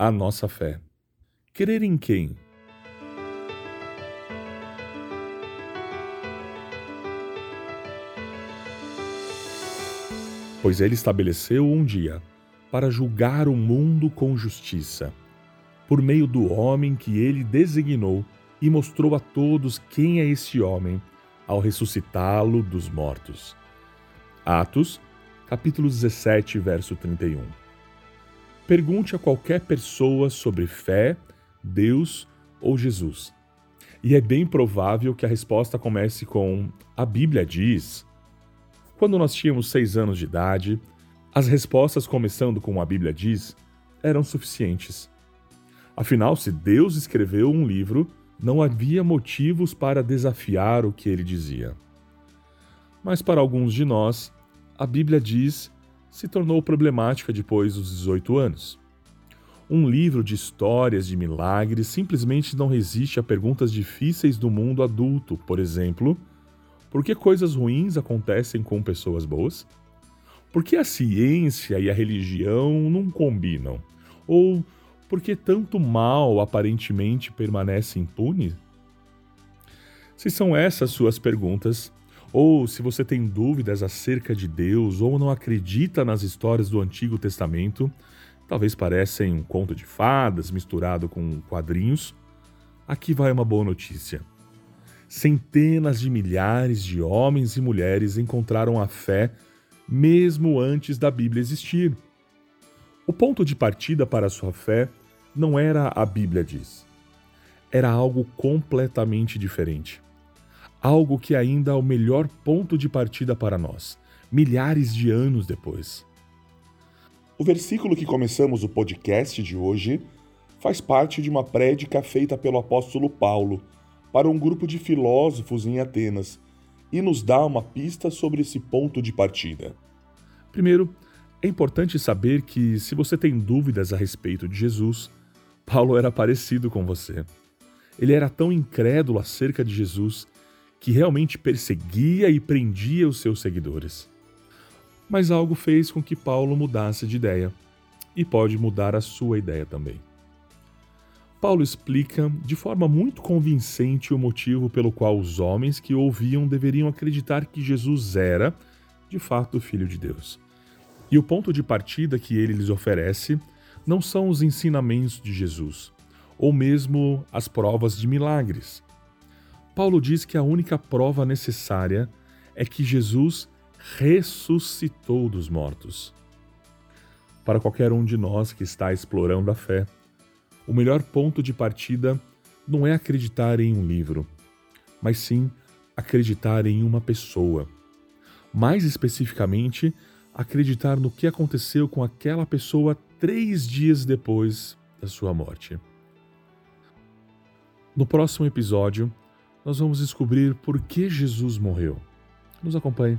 a nossa fé. Crer em quem? Pois ele estabeleceu um dia para julgar o mundo com justiça, por meio do homem que ele designou e mostrou a todos quem é esse homem ao ressuscitá-lo dos mortos. Atos, capítulo 17, verso 31. Pergunte a qualquer pessoa sobre fé, Deus ou Jesus. E é bem provável que a resposta comece com: A Bíblia diz. Quando nós tínhamos seis anos de idade, as respostas começando com a Bíblia diz eram suficientes. Afinal, se Deus escreveu um livro, não havia motivos para desafiar o que ele dizia. Mas para alguns de nós, a Bíblia diz se tornou problemática depois dos 18 anos. Um livro de histórias de milagres simplesmente não resiste a perguntas difíceis do mundo adulto, por exemplo, por que coisas ruins acontecem com pessoas boas? Por que a ciência e a religião não combinam? Ou por que tanto mal aparentemente permanece impune? Se são essas suas perguntas, ou se você tem dúvidas acerca de Deus ou não acredita nas histórias do Antigo Testamento, talvez parecem um conto de fadas misturado com quadrinhos, aqui vai uma boa notícia. Centenas de milhares de homens e mulheres encontraram a fé mesmo antes da Bíblia existir. O ponto de partida para a sua fé não era a Bíblia diz. Era algo completamente diferente. Algo que ainda é o melhor ponto de partida para nós, milhares de anos depois. O versículo que começamos o podcast de hoje faz parte de uma prédica feita pelo apóstolo Paulo para um grupo de filósofos em Atenas e nos dá uma pista sobre esse ponto de partida. Primeiro, é importante saber que, se você tem dúvidas a respeito de Jesus, Paulo era parecido com você. Ele era tão incrédulo acerca de Jesus que realmente perseguia e prendia os seus seguidores. Mas algo fez com que Paulo mudasse de ideia, e pode mudar a sua ideia também. Paulo explica de forma muito convincente o motivo pelo qual os homens que ouviam deveriam acreditar que Jesus era, de fato, o Filho de Deus. E o ponto de partida que ele lhes oferece não são os ensinamentos de Jesus, ou mesmo as provas de milagres. Paulo diz que a única prova necessária é que Jesus ressuscitou dos mortos. Para qualquer um de nós que está explorando a fé, o melhor ponto de partida não é acreditar em um livro, mas sim acreditar em uma pessoa. Mais especificamente, acreditar no que aconteceu com aquela pessoa três dias depois da sua morte. No próximo episódio, nós vamos descobrir por que Jesus morreu. Nos acompanhe.